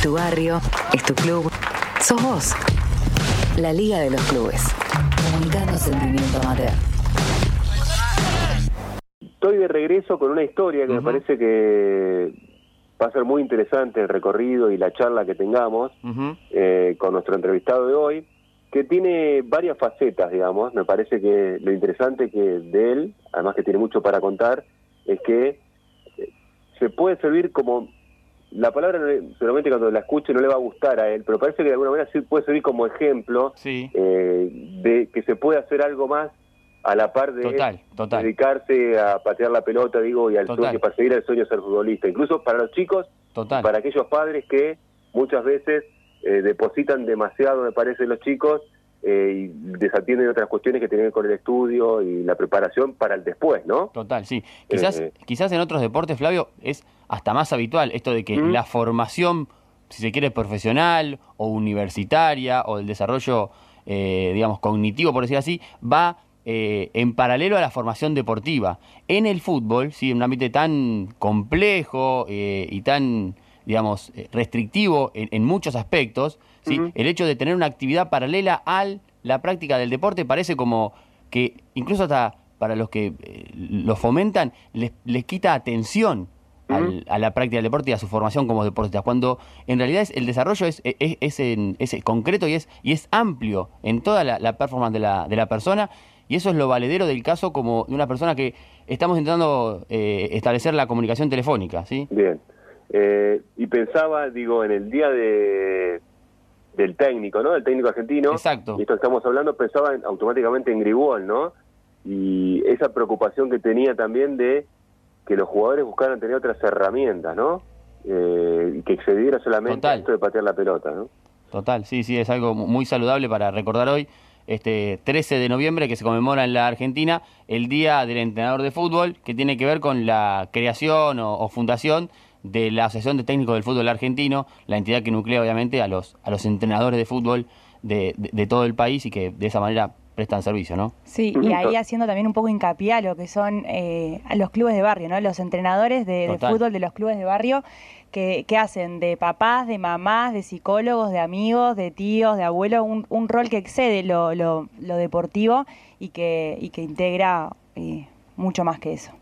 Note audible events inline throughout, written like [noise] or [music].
Es tu barrio, es tu club, sos vos. La Liga de los Clubes. Comunicando sentimiento amateur. Estoy de regreso con una historia que me parece que va a ser muy interesante el recorrido y la charla que tengamos eh, con nuestro entrevistado de hoy, que tiene varias facetas, digamos. Me parece que lo interesante que de él, además que tiene mucho para contar, es que eh, se puede servir como la palabra seguramente cuando la escuche no le va a gustar a él, pero parece que de alguna manera sí puede servir como ejemplo eh, de que se puede hacer algo más a la par de dedicarse a patear la pelota, digo, y al sueño, para seguir el sueño de ser futbolista. Incluso para los chicos, para aquellos padres que muchas veces eh, depositan demasiado, me parece, los chicos eh, y desatienden otras cuestiones que tienen que ver con el estudio y la preparación para el después, ¿no? Total, sí. Quizás, eh, quizás en otros deportes, Flavio, es hasta más habitual esto de que la formación, si se quiere, profesional o universitaria o el desarrollo, digamos, cognitivo, por decir así, va en paralelo a la formación deportiva. En el fútbol, sí, en un ámbito tan complejo y tan digamos, eh, restrictivo en, muchos aspectos, ¿sí? el hecho de tener una actividad paralela a la práctica del deporte parece como que incluso hasta para los que eh, lo fomentan les, les quita atención a la práctica del deporte y a su formación como deportistas, cuando en realidad el desarrollo es, es, concreto y es, y es amplio en toda la, performance de la, de la persona y eso es lo valedero del caso como de una persona que estamos intentando eh, establecer la comunicación telefónica. ¿sí? Bien. Eh, y pensaba, digo, en el día de del técnico, ¿no? Del técnico argentino. Exacto. Y esto estamos hablando, pensaba automáticamente en Gribol, ¿no? Y esa preocupación que tenía también de que los jugadores buscaran tener otras herramientas, ¿no? Eh, y que excediera solamente esto de patear la pelota, ¿no? Total, sí, sí, es algo muy saludable para recordar hoy este 13 de noviembre que se conmemora en la Argentina el Día del Entrenador de Fútbol, que tiene que ver con la creación o fundación de la Asociación de Técnicos del Fútbol Argentino, la entidad que nuclea obviamente a los, a los entrenadores de fútbol de, de, todo el país y que de esa manera prestan servicio, ¿no? Sí, y ahí haciendo también un poco hincapié a lo que son eh, a los clubes de barrio, ¿no? Los entrenadores de, fútbol de los clubes de barrio que, que, hacen de papás, de mamás, de psicólogos, de amigos, de tíos, de abuelos, un, un rol que excede lo, lo, lo, deportivo y que, y que integra eh, mucho más que eso.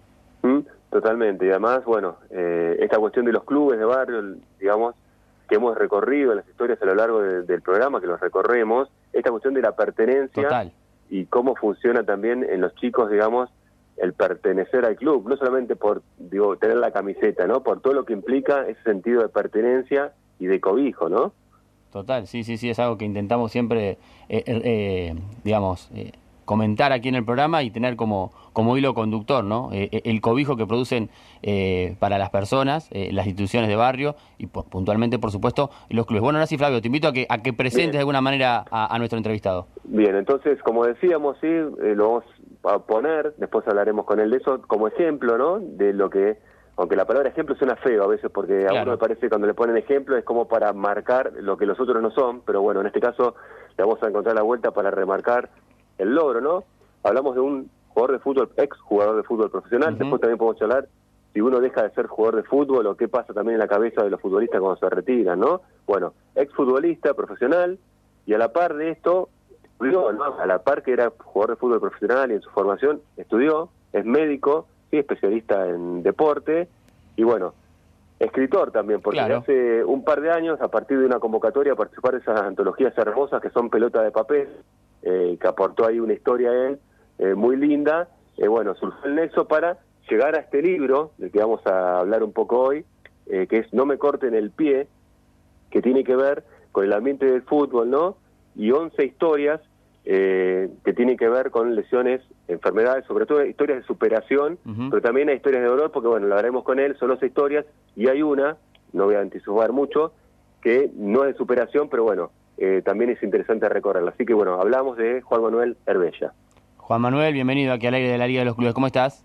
¿Mm? Totalmente, y además, bueno, eh, esta cuestión de los clubes de barrio, digamos, que hemos recorrido en las historias a lo largo del programa, que los recorremos, esta cuestión de la pertenencia y cómo funciona también en los chicos, digamos, el pertenecer al club, no solamente por digo, tener la camiseta, ¿no? Por todo lo que implica ese sentido de pertenencia y de cobijo, ¿no? Total, sí, sí, sí, es algo que intentamos siempre, eh, eh, digamos, comentar aquí en el programa y tener como, como hilo conductor ¿no? Eh, eh, el cobijo que producen eh, para las personas, las instituciones de barrio y puntualmente, por supuesto, los clubes. Bueno, ahora sí, Flavio, te invito a que, a que presentes de alguna manera a, nuestro entrevistado. Bien, entonces, como decíamos, sí, lo vamos a poner, después hablaremos con él de eso, como ejemplo, ¿no? De lo que, aunque la palabra ejemplo suena feo a veces, porque a uno me parece que cuando le ponen ejemplo es como para marcar lo que los otros no son, pero bueno, en este caso le vamos a encontrar la vuelta para remarcar el logro, ¿no? Hablamos de un jugador de fútbol, ex jugador de fútbol profesional, después también podemos hablar si uno deja de ser jugador de fútbol o qué pasa también en la cabeza de los futbolistas cuando se retiran, ¿no? Bueno, ex futbolista profesional y a la par de esto, estudió, ¿no? A la par que era jugador de fútbol profesional y en su formación estudió, es médico, sí, especialista en deporte y bueno, escritor también, porque hace un par de años, a partir de una convocatoria, a participar de esas antologías hermosas que son pelota de papel, eh, que aportó ahí una historia él eh, muy linda. Eh, bueno, surgió el nexo para llegar a este libro, del que vamos a hablar un poco hoy, que es No me corten el pie, que tiene que ver con el ambiente del fútbol, ¿no? Y 11 historias que tienen que ver con lesiones, enfermedades, sobre todo historias de superación, pero también hay historias de dolor, porque bueno, lo haremos con él, son 11 historias, y hay una, no voy a anticipar mucho, que no es de superación, pero bueno, eh, también es interesante recorrerla. Así que bueno, hablamos de Juan Manuel Herbella. Juan Manuel, bienvenido aquí al aire de la Liga de los Clubes. ¿Cómo estás?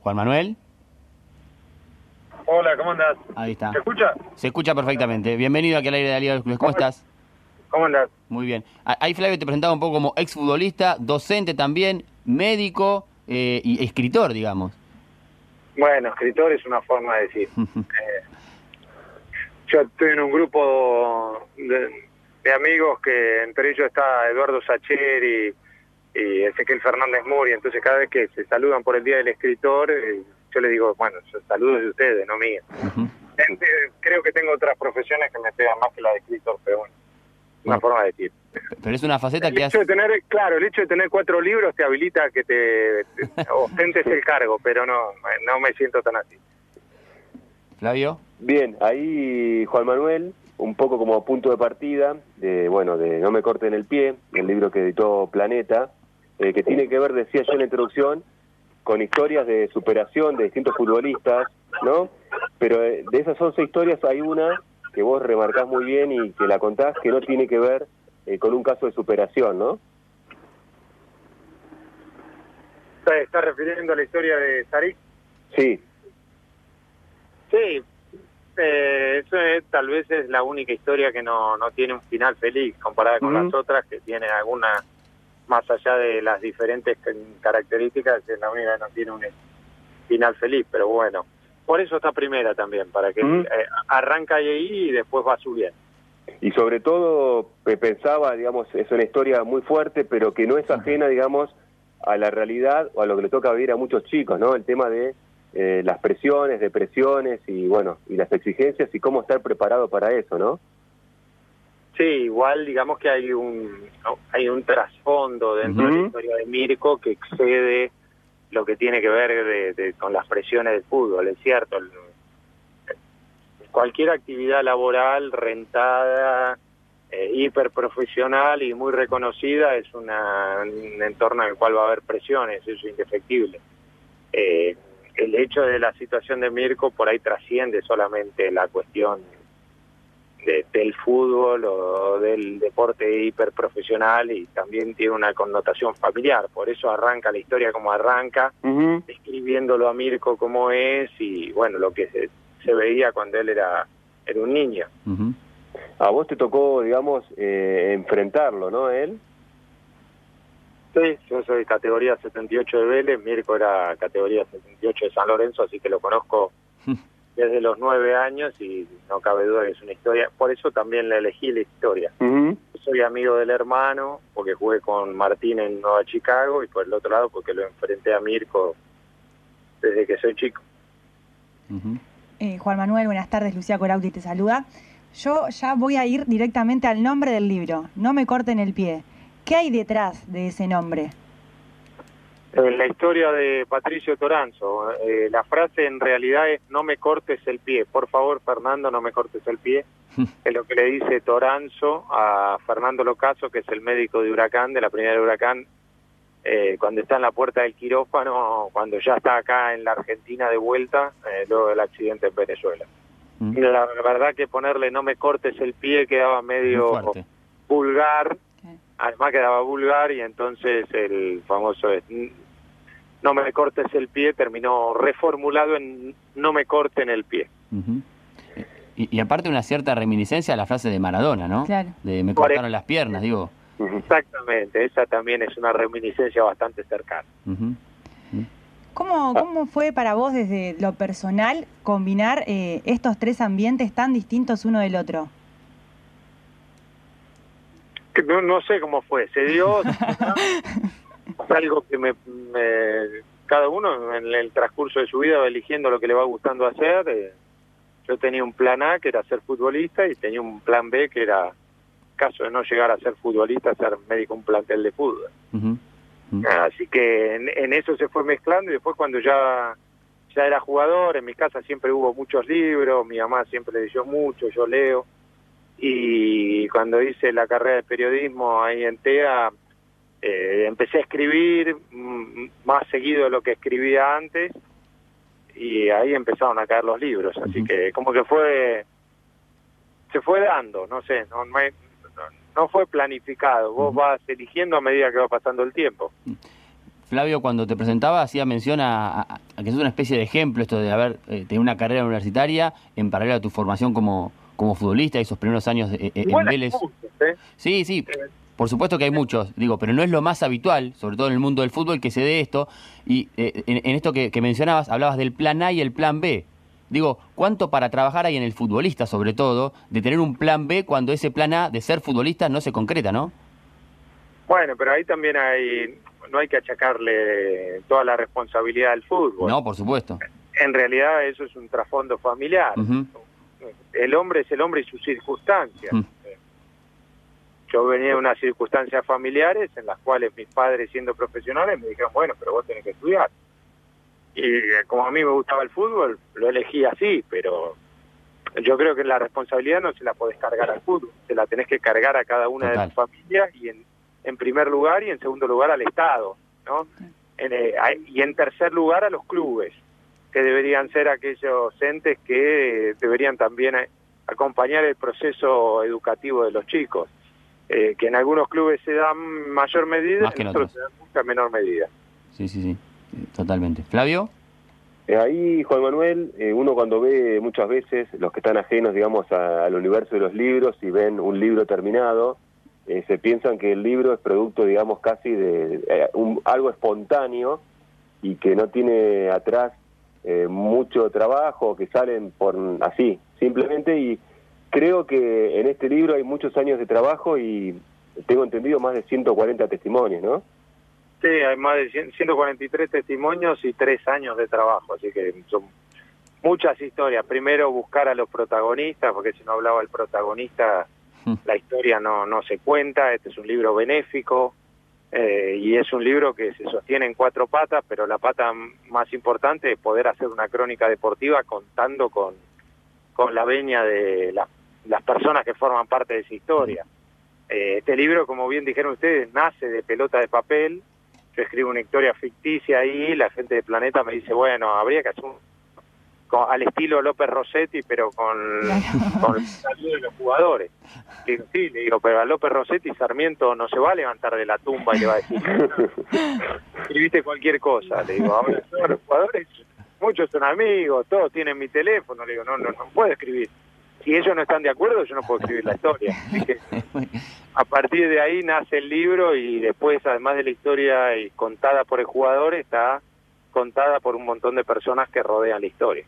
Juan Manuel. Hola, ¿cómo andás? Ahí está. ¿Se escucha? Se escucha perfectamente. Bienvenido aquí al aire de la Liga de los Clubes. ¿Cómo, estás? ¿Cómo andás? Muy bien. Ahí Flavio te presentaba un poco como exfutbolista, docente también, médico eh, y escritor, digamos. Bueno, escritor es una forma de decir. Eh, [laughs] yo estoy en un grupo de, amigos que entre ellos está Eduardo Sacheri y, Ezequiel Fernández Muri, entonces cada vez que se saludan por el Día del Escritor, eh, yo les digo, bueno, saludos de ustedes, no míos. Creo que tengo otras profesiones que me pegan más que la de escritor, pero bueno, una forma de decir. Pero es una faceta que hecho de tener, claro, el hecho de tener cuatro libros te habilita a que te, [laughs] ostentes el cargo, pero no, no me siento tan así. Flavio. Bien, ahí Juan Manuel, un poco como punto de partida, de bueno, de No me corten el pie, el libro que editó Planeta, eh, que tiene que ver, decía yo en la introducción, con historias de superación de distintos futbolistas, ¿no? Pero eh, de esas 11 historias hay una que vos remarcás muy bien y que la contás que no tiene que ver eh, con un caso de superación, ¿no? ¿Estás refiriendo a la historia de Sarik? Sí. Sí, eh, eso tal vez es la única historia que no, no tiene un final feliz comparada con las otras que tiene alguna, más allá de las diferentes características, es la única que no tiene un final feliz, pero bueno, por eso está primera también, para que eh, arranca ahí y después va subiendo. Y sobre todo pensaba, digamos, es una historia muy fuerte, pero que no es ajena, digamos, a la realidad o a lo que le toca vivir a muchos chicos, ¿no? El tema de eh, las presiones, depresiones y, bueno, y las exigencias y cómo estar preparado para eso, ¿no? Sí, igual digamos que hay un hay un trasfondo dentro de la historia de Mirko que excede lo que tiene que ver de, con las presiones del fútbol, es cierto. Cualquier actividad laboral rentada, eh, hiperprofesional y muy reconocida es una, un entorno en el cual va a haber presiones, eso es indefectible. Eh, hecho de la situación de Mirko por ahí trasciende solamente la cuestión del fútbol o del deporte hiperprofesional y también tiene una connotación familiar. Por eso arranca la historia como arranca, describiéndolo a Mirko como es y bueno, lo que se, veía cuando él era, era un niño. A vos te tocó, digamos, eh, enfrentarlo, ¿no? Él. Sí, yo soy categoría 78 de Vélez, Mirko era categoría 78 de San Lorenzo, así que lo conozco [laughs] desde los nueve años y no cabe duda que es una historia. Por eso también le elegí la historia. Soy amigo del hermano porque jugué con Martín en Nueva Chicago y por el otro lado porque lo enfrenté a Mirko desde que soy chico. Eh, Juan Manuel, buenas tardes. Lucía Corauti te saluda. Yo ya voy a ir directamente al nombre del libro. No me corten el pie. ¿Qué hay detrás de ese nombre? la historia de Patricio Toranzo. Eh, la frase en realidad es no me cortes el pie. Por favor, Fernando, no me cortes el pie. [laughs] es lo que le dice Toranzo a Fernando Locaso, que es el médico de Huracán, de la primera de Huracán, eh, cuando está en la puerta del quirófano, cuando ya está acá en la Argentina de vuelta, eh, luego del accidente en Venezuela. Mm. La, verdad que ponerle no me cortes el pie quedaba medio vulgar, además quedaba vulgar y entonces el famoso no me cortes el pie terminó reformulado en no me corten el pie. y, aparte una cierta reminiscencia a la frase de Maradona, ¿no? Claro. De me cortaron las piernas, digo. Exactamente, esa también es una reminiscencia bastante cercana. ¿Cómo, ¿Cómo fue para vos desde lo personal combinar eh, estos tres ambientes tan distintos uno del otro? No, no sé cómo fue, se dio [laughs] algo que me, cada uno en el transcurso de su vida va eligiendo lo que le va gustando hacer. Eh, yo tenía un plan A que era ser futbolista y tenía un plan B que era, caso de no llegar a ser futbolista, ser médico un plantel de fútbol. Así que en, eso se fue mezclando y después cuando ya ya era jugador, en mi casa siempre hubo muchos libros, mi mamá siempre leyó mucho, yo leo. Y cuando hice la carrera de periodismo ahí en TEA, eh, empecé a escribir mm, más seguido de lo que escribía antes y ahí empezaron a caer los libros, así que como que fue, se fue dando, no sé, no, no, fue planificado, vos vas eligiendo a medida que va pasando el tiempo. Flavio, cuando te presentaba, hacía mención a, que es una especie de ejemplo esto de haber eh, tenido una carrera universitaria en paralelo a tu formación como, como futbolista y esos primeros años de, eh, en Vélez. ¿eh? Sí, sí. por supuesto que hay muchos, digo, pero no es lo más habitual, sobre todo en el mundo del fútbol, que se dé esto. Y eh, en, esto que, mencionabas, hablabas del plan A y el plan B. Digo, ¿cuánto para trabajar hay en el futbolista, sobre todo, de tener un plan B cuando ese plan A de ser futbolista no se concreta, ¿no? Bueno, pero ahí también hay, no hay que achacarle toda la responsabilidad al fútbol. No, por supuesto. En realidad eso es un trasfondo familiar. El hombre es el hombre y sus circunstancias. Yo venía de unas circunstancias familiares en las cuales mis padres, siendo profesionales, me dijeron, bueno, pero vos tenés que estudiar. Y eh, como a mí me gustaba el fútbol, lo elegí así, pero yo creo que la responsabilidad no se la podés cargar al fútbol, se la tenés que cargar a cada una de las familias y en, en primer lugar y en segundo lugar al Estado, ¿no? Eh, y en tercer lugar a los clubes, que deberían ser aquellos entes que deberían también eh, acompañar el proceso educativo de los chicos. Eh, que en algunos clubes se da mayor medida, en otros se da mucha menor medida. Sí, sí, sí, totalmente. Flavio. Eh, ahí, Juan Manuel, eh, uno cuando ve muchas veces los que están ajenos, digamos, al universo de los libros y ven un libro terminado, se piensan que el libro es producto, digamos, casi de un, algo espontáneo y que no tiene atrás mucho trabajo, que salen por así, simplemente y creo que en este libro hay muchos años de trabajo y tengo entendido más de 140 testimonios, ¿no? Sí, hay más de 143 testimonios y tres años de trabajo, así que son muchas historias. Primero buscar a los protagonistas, porque si no hablaba el protagonista, hmm. la historia no, no se cuenta. Este es un libro benéfico eh, y es un libro que se sostiene en cuatro patas, pero la pata más importante es poder hacer una crónica deportiva contando con, con la veña de las personas que forman parte de esa historia. Eh, este libro, como bien dijeron ustedes, nace de pelota de papel. Yo escribo una historia ficticia ahí, la gente de Planeta me dice, bueno, habría que hacer un, al estilo López Rossetti, pero con, con el saludo de los jugadores. sí, le digo, pero a López Rossetti Sarmiento no se va a levantar de la tumba y le va a decir, [laughs] escribiste cualquier cosa. Le digo, ahora los jugadores, muchos son amigos, todos tienen mi teléfono. Le digo, no, no, no puedo escribir si ellos no están de acuerdo, yo no puedo escribir la historia. a partir de ahí nace el libro y después, además de la historia y contada por el jugador, está contada por un montón de personas que rodean la historia.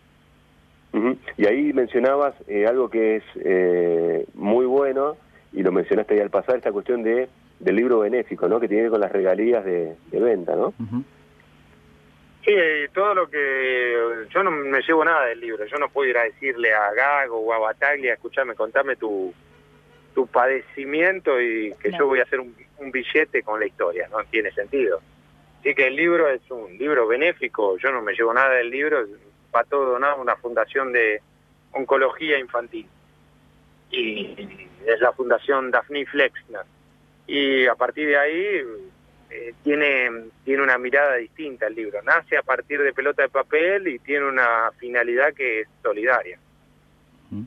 Y ahí mencionabas eh, algo que es eh, muy bueno, y lo mencionaste ahí al pasar, esta cuestión de del libro benéfico, ¿no? Que tiene que ver con las regalías de, venta, ¿no? Sí, todo lo que... Yo no me llevo nada del libro, yo no puedo ir a decirle a Gago o a Bataglia, escúchame, contame tu, tu padecimiento y que yo voy a hacer un, billete con la historia, no tiene sentido. Así que el libro es un libro benéfico, yo no me llevo nada del libro, va todo donado a una fundación de oncología infantil. Y es la fundación Daphne Flexner. Y a partir de ahí eh, tiene, tiene una mirada distinta el libro. Nace a partir de pelota de papel y tiene una finalidad que es solidaria. Mm.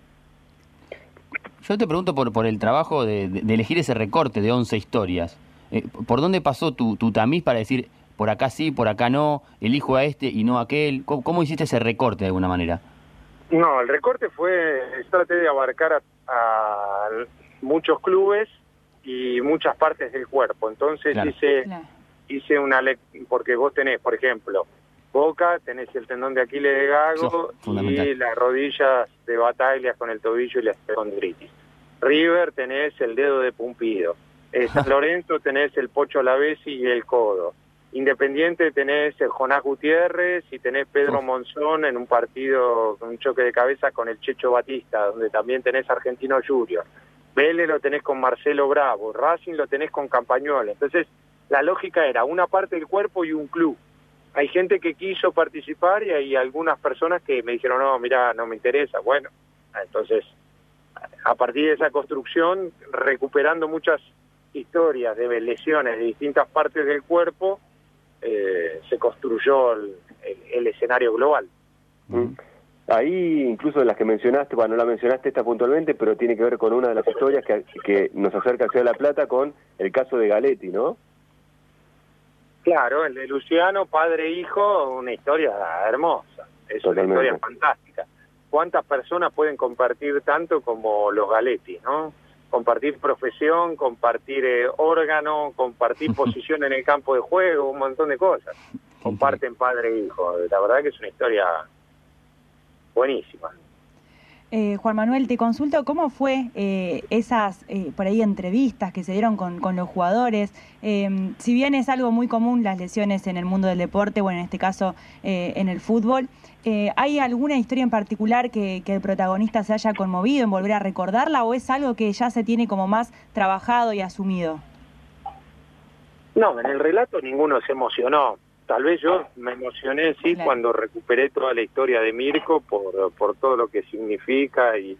Yo te pregunto por, por el trabajo de, elegir ese recorte de 11 historias. Eh, ¿Por dónde pasó tu, tu tamiz para decir, por acá sí, por acá no, elijo a este y no a aquel? ¿Cómo, hiciste ese recorte de alguna manera? No, el recorte fue, traté de abarcar a muchos clubes y muchas partes del cuerpo. Entonces hice, hice una porque vos tenés, por ejemplo, boca, tenés el tendón de Aquiles de Gago y las rodillas de Bataglia con el tobillo y la espondilitis. River tenés el dedo de Pumpido. Eh, [laughs] San Lorenzo tenés el Pocho Lavesi y el codo. Independiente tenés Jonás Gutiérrez y tenés Pedro Monzón en un partido, un choque de cabeza con el Checho Batista, donde también tenés Argentino Junior. Vélez lo tenés con Marcelo Bravo, Racing lo tenés con Campañola. Entonces, la lógica era una parte del cuerpo y un club. Hay gente que quiso participar y hay algunas personas que me dijeron, no, mira, no me interesa. Bueno, entonces, a partir de esa construcción, recuperando muchas historias de lesiones de distintas partes del cuerpo, eh, se construyó el, escenario global. Mm. Ahí, incluso de las que mencionaste, bueno, no la mencionaste esta puntualmente, pero tiene que ver con una de las historias que, que nos acerca hacia La Plata con el caso de Galetti, ¿no? Claro, el de Luciano, padre e hijo, una historia hermosa, es una historia fantástica. ¿Cuántas personas pueden compartir tanto como los Galetti, no? Compartir profesión, compartir eh, órgano, compartir [laughs] posición en el campo de juego, un montón de cosas. Comparten padre e hijo. La verdad que es una historia buenísima. Eh, Juan Manuel, te consulto cómo fue eh, esas eh, por ahí entrevistas que se dieron con, los jugadores. Em, si bien es algo muy común las lesiones en el mundo del deporte, bueno, en este caso en el fútbol, ¿hay alguna historia en particular que, que, el protagonista se haya conmovido en volver a recordarla o es algo que ya se tiene como más trabajado y asumido? No, en el relato ninguno se emocionó tal vez yo me emocioné sí cuando recuperé toda la historia de Mirko por, por todo lo que significa y,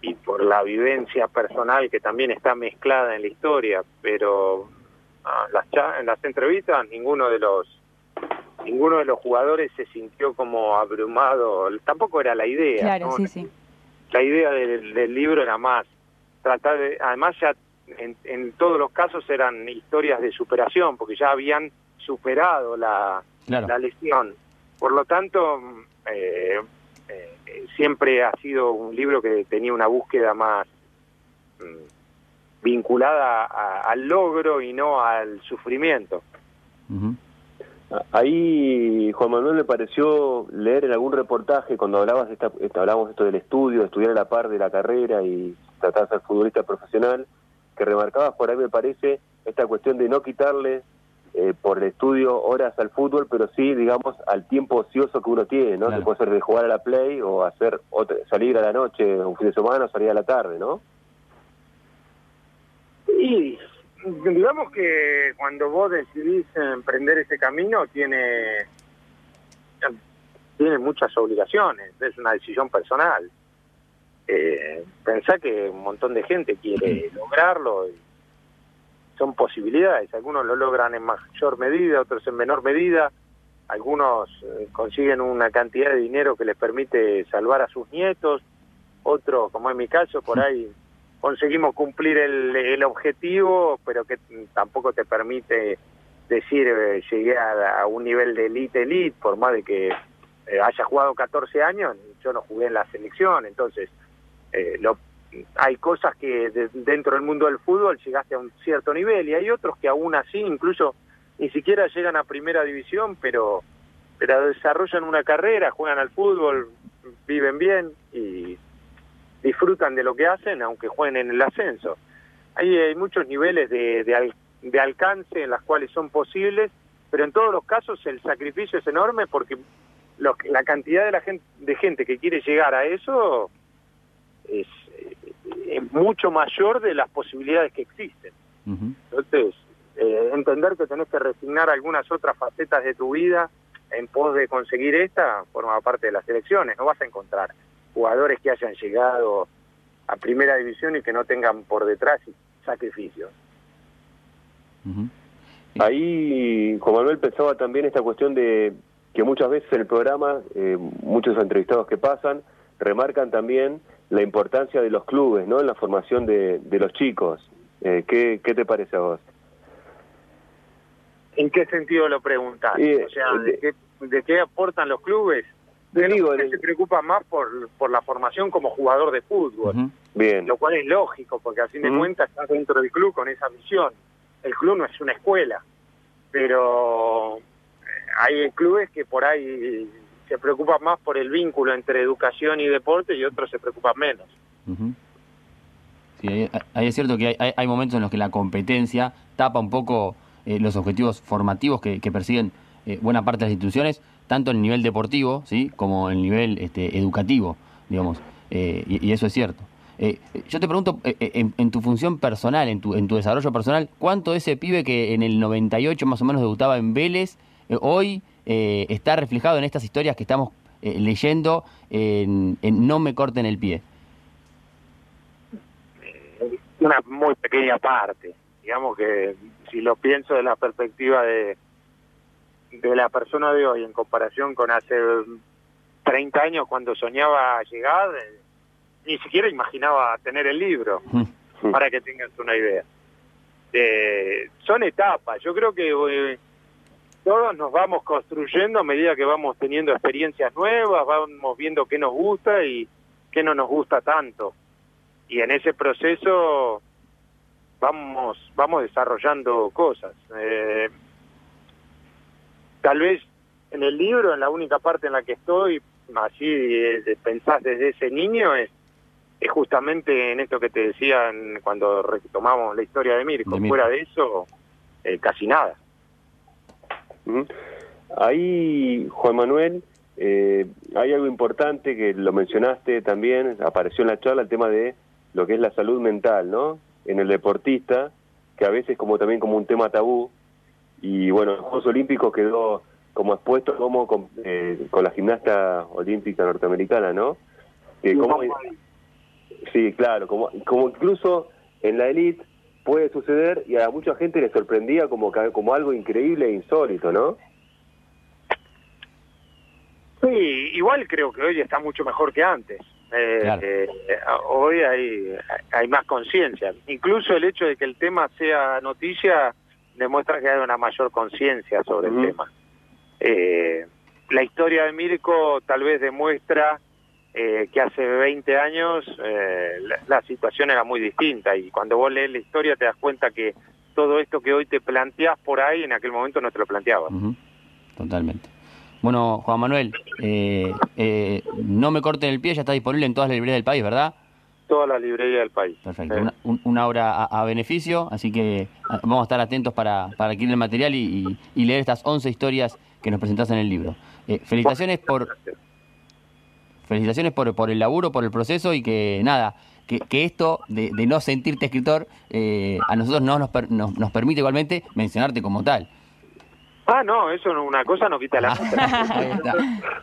y por la vivencia personal que también está mezclada en la historia, pero ah, las, en las entrevistas ninguno de los ninguno de los jugadores se sintió como abrumado, tampoco era la idea. Claro, sí, sí. La idea del, del, libro era más tratar de, además ya en, en todos los casos eran historias de superación, porque ya habían superado la, la lesión. Por lo tanto, eh, eh, siempre ha sido un libro que tenía una búsqueda más mm, vinculada al logro y no al sufrimiento. Ahí, Juan Manuel, me pareció leer en algún reportaje, cuando hablabas de esta, hablábamos esto del estudio, estudiar a la par de la carrera y tratar de ser futbolista profesional, que remarcabas por ahí, me parece, esta cuestión de no quitarle eh, por el estudio horas al fútbol, pero sí, digamos, al tiempo ocioso que uno tiene, ¿no? Que puede ser de jugar a la play o hacer salir a la noche, un fin de semana o salir a la tarde, ¿no? Y digamos que cuando vos decidís emprender ese camino tiene tiene muchas obligaciones, es una decisión personal. Eh, pensá que un montón de gente quiere lograrlo y son posibilidades. Algunos lo logran en mayor medida, otros en menor medida. Algunos eh, consiguen una cantidad de dinero que les permite salvar a sus nietos. Otros, como en mi caso, por ahí conseguimos cumplir el, objetivo, pero que tampoco te permite decir eh, llegué a, un nivel de elite elite, por más de que eh, haya jugado 14 años, yo no jugué en la selección, entonces lo hay cosas que dentro del mundo del fútbol llegaste a un cierto nivel y hay otros que aún así incluso ni siquiera llegan a primera división, pero, pero desarrollan una carrera, juegan al fútbol, viven bien y disfrutan de lo que hacen aunque jueguen en el ascenso. Ahí hay muchos niveles de, de, alcance en las cuales son posibles, pero en todos los casos el sacrificio es enorme porque la cantidad de, la gente, de gente que quiere llegar a eso es es mucho mayor de las posibilidades que existen. Entonces, eh, entender que tenés que resignar algunas otras facetas de tu vida en pos de conseguir esta forma parte de las elecciones. No vas a encontrar jugadores que hayan llegado a primera división y que no tengan por detrás sacrificios. Ahí, Juan Manuel pensaba también esta cuestión de que muchas veces en el programa, eh, muchos entrevistados que pasan, remarcan también la importancia de los clubes, ¿no? En la formación de, de los chicos. Eh, ¿qué, ¿Qué te parece a vos? ¿En qué sentido lo preguntas? o sea, ¿de, qué, ¿de, qué, aportan los clubes? Te digo, se preocupa más por, por la formación como jugador de fútbol. Bien. Lo cual es lógico, porque a fin de cuentas estás dentro del club con esa visión. El club no es una escuela, pero hay clubes que por ahí se preocupan más por el vínculo entre educación y deporte y otros se preocupan menos. Sí, ahí, es cierto que hay, hay, momentos en los que la competencia tapa un poco eh, los objetivos formativos que, persiguen eh, buena parte de las instituciones, tanto en el nivel deportivo ¿sí? como en el nivel este, educativo, digamos, eh, y, eso es cierto. yo te pregunto, en, en, tu función personal, en tu, en tu desarrollo personal, ¿cuánto ese pibe que en el 98 más o menos debutaba en Vélez, hoy eh, está reflejado en estas historias que estamos eh, leyendo en, No me corten el pie? Una muy pequeña parte. Digamos que si lo pienso de la perspectiva de, de la persona de hoy en comparación con hace 30 años cuando soñaba llegar, eh, ni siquiera imaginaba tener el libro, mm. para que tengas una idea. son etapas. Yo creo que todos nos vamos construyendo a medida que vamos teniendo experiencias nuevas, vamos viendo qué nos gusta y qué no nos gusta tanto. y en ese proceso vamos vamos desarrollando cosas. Tal vez en el libro, en la única parte en la que estoy, así eh, pensás desde ese niño, es, es justamente en esto que te decían cuando retomamos la historia de Mirko. Fuera de eso, eh, casi nada. Ahí, Juan Manuel, eh, hay algo importante que lo mencionaste también, apareció en la charla, el tema de lo que es la salud mental, ¿no? En el deportista, que a veces como también como un tema tabú, y bueno, en los Juegos Olímpicos quedó como expuesto como con, eh, con la gimnasta olímpica norteamericana, ¿no? sí, claro, como, como incluso en la elite puede suceder y a mucha gente le sorprendía como, como algo increíble e insólito, ¿no? Sí, igual creo que hoy está mucho mejor que antes. Eh, eh, hoy hay, hay más conciencia. Incluso el hecho de que el tema sea noticia demuestra que hay una mayor conciencia sobre el tema. Eh, la historia de Mirko tal vez demuestra eh, que hace 20 años eh, la, situación era muy distinta y cuando vos lees la historia te das cuenta que todo esto que hoy te planteás por ahí en aquel momento no te lo planteabas. Totalmente. Bueno, Juan Manuel, eh, no me corten el pie, ya está disponible en todas las librerías del país, ¿verdad? Todas las librerías del país. Perfecto, una, obra a, beneficio, así que ah, vamos a estar atentos para, para adquirir el material y, y, leer estas 11 historias que nos presentás en el libro. felicitaciones por felicitaciones por, por el laburo, por el proceso y que nada, que, que esto de, de, no sentirte escritor eh, a nosotros no nos, nos, permite igualmente mencionarte como tal. Ah, no, eso una cosa no quita la [laughs] otra.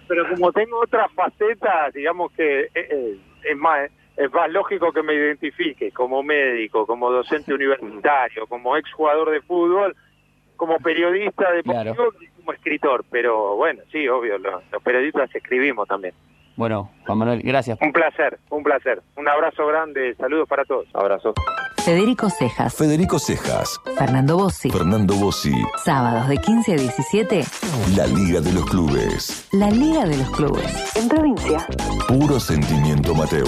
pero, como tengo otra faceta, digamos que eh, eh, es más es más lógico que me identifique como médico, como docente universitario, como exjugador de fútbol, como periodista deportivo y como escritor. Pero bueno, sí, obvio, los periodistas escribimos también. Bueno, Juan Manuel, gracias. Un placer, un placer. Un abrazo grande, saludos para todos. Abrazo. Federico Cejas. Federico Cejas. Fernando Bossi. Fernando Bossi. Sábados de 15 a 17. La Liga de los Clubes. La Liga de los Clubes. En provincia. Puro sentimiento Mateo.